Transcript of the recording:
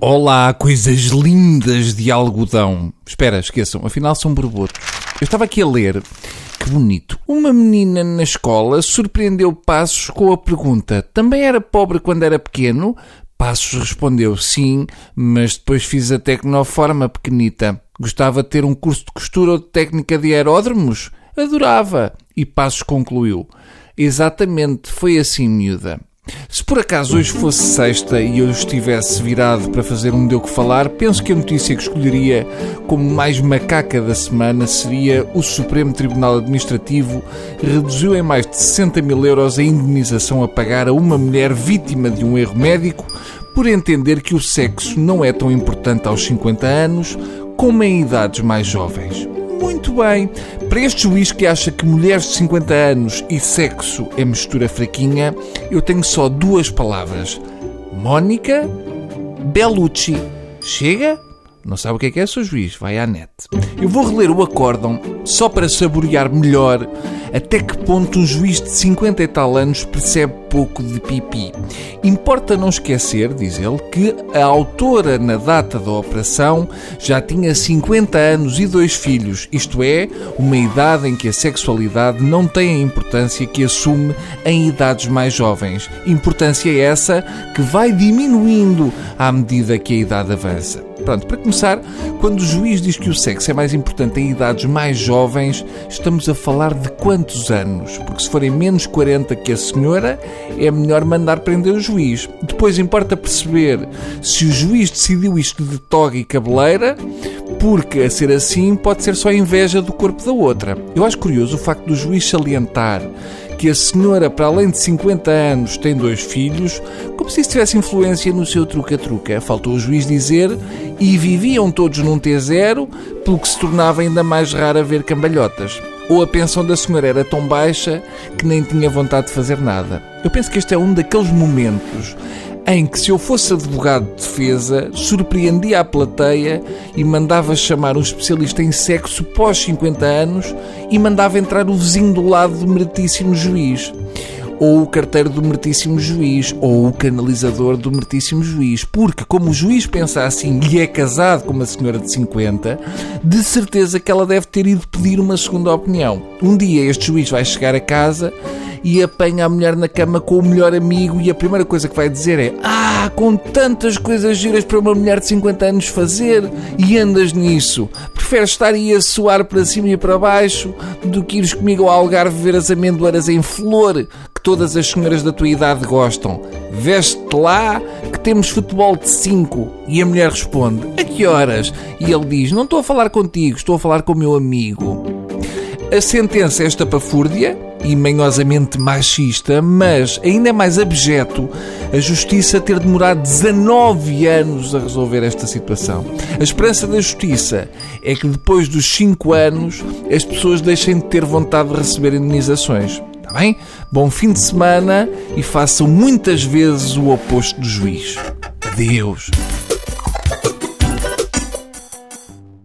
Olá, coisas lindas de algodão. Espera, esqueçam, afinal são borbotos. Eu estava aqui a ler, que bonito. Uma menina na escola surpreendeu Passos com a pergunta: também era pobre quando era pequeno? Passos respondeu sim, mas depois fiz a tecnoforma pequenita. Gostava de ter um curso de costura ou de técnica de aeródromos? Adorava. E Passos concluiu: Exatamente, foi assim, miúda. Se por acaso hoje fosse sexta e eu estivesse virado para fazer um Deu que Falar, penso que a notícia que escolheria como mais macaca da semana seria o Supremo Tribunal Administrativo reduziu em mais de 60 mil euros a indenização a pagar a uma mulher vítima de um erro médico por entender que o sexo não é tão importante aos 50 anos como em idades mais jovens. Muito bem. Para este juiz que acha que mulheres de 50 anos e sexo é mistura fraquinha, eu tenho só duas palavras: Mónica Bellucci. Chega? Não sabe o que é que é, seu juiz? Vai à net. Eu vou reler o acórdão só para saborear melhor até que ponto um juiz de 50 e tal anos percebe pouco de pipi. Importa não esquecer, diz ele, que a autora na data da operação já tinha 50 anos e dois filhos, isto é, uma idade em que a sexualidade não tem a importância que assume em idades mais jovens. Importância essa que vai diminuindo à medida que a idade avança. Pronto, para começar, quando o juiz diz que o sexo é mais importante em idades mais jovens, estamos a falar de quantos anos? Porque se forem menos 40 que a senhora, é melhor mandar prender o juiz. Depois importa perceber se o juiz decidiu isto de toga e cabeleira, porque a ser assim pode ser só inveja do corpo da outra. Eu acho curioso o facto do juiz salientar que a senhora, para além de 50 anos, tem dois filhos, como se isso tivesse influência no seu truca-truca. Faltou o juiz dizer e viviam todos num T0, pelo que se tornava ainda mais raro ver cambalhotas. Ou a pensão da senhora era tão baixa que nem tinha vontade de fazer nada. Eu penso que este é um daqueles momentos em que, se eu fosse advogado de defesa, surpreendia a plateia e mandava chamar um especialista em sexo pós 50 anos e mandava entrar o vizinho do lado do meritíssimo juiz ou o carteiro do meritíssimo juiz, ou o canalizador do meritíssimo juiz. Porque, como o juiz pensa assim e é casado com uma senhora de 50, de certeza que ela deve ter ido pedir uma segunda opinião. Um dia este juiz vai chegar a casa e apanha a mulher na cama com o melhor amigo e a primeira coisa que vai dizer é Ah, com tantas coisas giras para uma mulher de 50 anos fazer e andas nisso. Preferes estar aí a suar para cima e para baixo do que ires comigo ao Algarve ver as amendoeiras em flor todas as senhoras da tua idade gostam. Veste lá que temos futebol de 5. E a mulher responde: A que horas? E ele diz: Não estou a falar contigo, estou a falar com o meu amigo. A sentença é estapafúrdia e manhosamente machista, mas ainda é mais abjeto a justiça ter demorado 19 anos a resolver esta situação. A esperança da justiça é que depois dos 5 anos as pessoas deixem de ter vontade de receber indenizações. Está bem? Bom fim de semana e façam muitas vezes o oposto do juiz. Adeus.